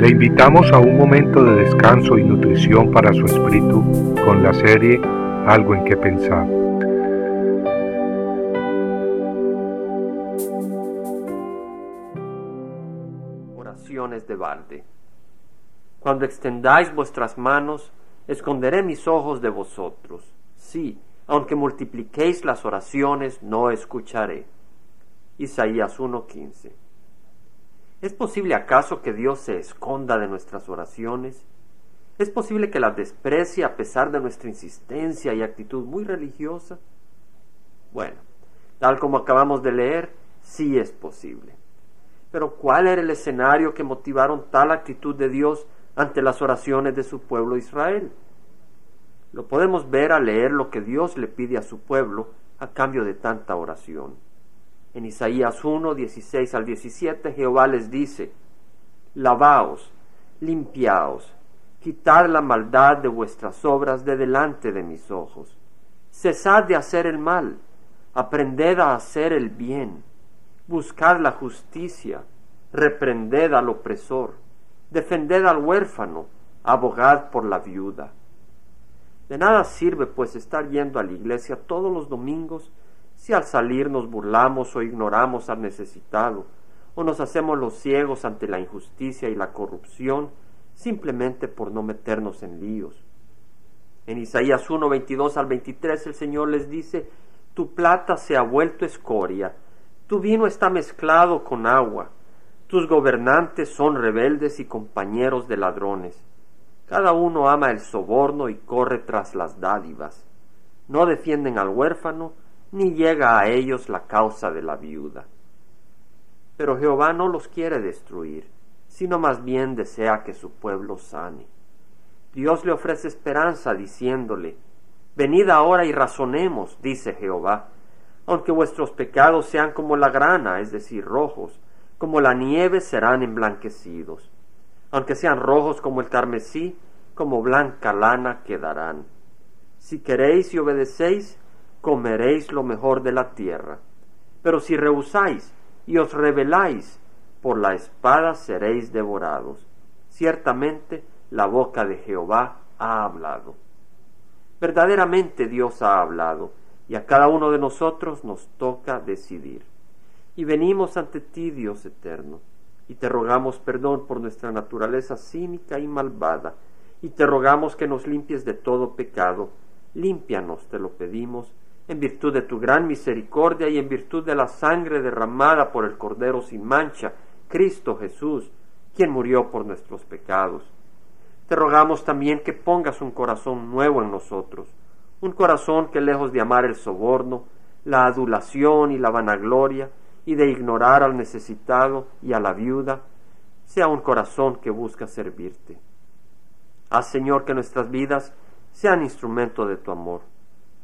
Le invitamos a un momento de descanso y nutrición para su espíritu con la serie Algo en que pensar. Oraciones de balde. Cuando extendáis vuestras manos, esconderé mis ojos de vosotros. Sí, aunque multipliquéis las oraciones, no escucharé. Isaías 1:15 ¿Es posible acaso que Dios se esconda de nuestras oraciones? ¿Es posible que las desprecie a pesar de nuestra insistencia y actitud muy religiosa? Bueno, tal como acabamos de leer, sí es posible. Pero ¿cuál era el escenario que motivaron tal actitud de Dios ante las oraciones de su pueblo Israel? Lo podemos ver al leer lo que Dios le pide a su pueblo a cambio de tanta oración. En Isaías 1, 16 al 17, Jehová les dice, Lavaos, limpiaos, quitad la maldad de vuestras obras de delante de mis ojos. Cesad de hacer el mal, aprended a hacer el bien, buscad la justicia, reprended al opresor, defended al huérfano, abogad por la viuda. De nada sirve pues estar yendo a la iglesia todos los domingos si al salir nos burlamos o ignoramos al necesitado, o nos hacemos los ciegos ante la injusticia y la corrupción, simplemente por no meternos en líos. En Isaías 1, 22 al 23 el Señor les dice, Tu plata se ha vuelto escoria, tu vino está mezclado con agua, tus gobernantes son rebeldes y compañeros de ladrones. Cada uno ama el soborno y corre tras las dádivas. No defienden al huérfano, ni llega a ellos la causa de la viuda. Pero Jehová no los quiere destruir, sino más bien desea que su pueblo sane. Dios le ofrece esperanza diciéndole, Venid ahora y razonemos, dice Jehová, aunque vuestros pecados sean como la grana, es decir, rojos, como la nieve serán emblanquecidos, aunque sean rojos como el carmesí, como blanca lana quedarán. Si queréis y obedecéis, comeréis lo mejor de la tierra. Pero si rehusáis y os rebeláis, por la espada seréis devorados. Ciertamente la boca de Jehová ha hablado. Verdaderamente Dios ha hablado, y a cada uno de nosotros nos toca decidir. Y venimos ante ti, Dios eterno, y te rogamos perdón por nuestra naturaleza cínica y malvada, y te rogamos que nos limpies de todo pecado. Límpianos, te lo pedimos, en virtud de tu gran misericordia y en virtud de la sangre derramada por el Cordero sin mancha, Cristo Jesús, quien murió por nuestros pecados. Te rogamos también que pongas un corazón nuevo en nosotros, un corazón que lejos de amar el soborno, la adulación y la vanagloria, y de ignorar al necesitado y a la viuda, sea un corazón que busca servirte. Haz, Señor, que nuestras vidas sean instrumento de tu amor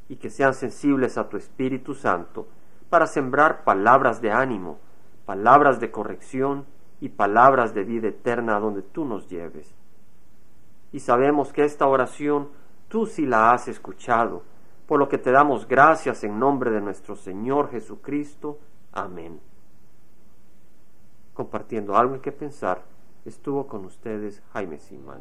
y que sean sensibles a tu Espíritu Santo para sembrar palabras de ánimo, palabras de corrección y palabras de vida eterna donde tú nos lleves. Y sabemos que esta oración tú sí la has escuchado, por lo que te damos gracias en nombre de nuestro Señor Jesucristo. Amén. Compartiendo algo en que pensar, estuvo con ustedes Jaime Simán.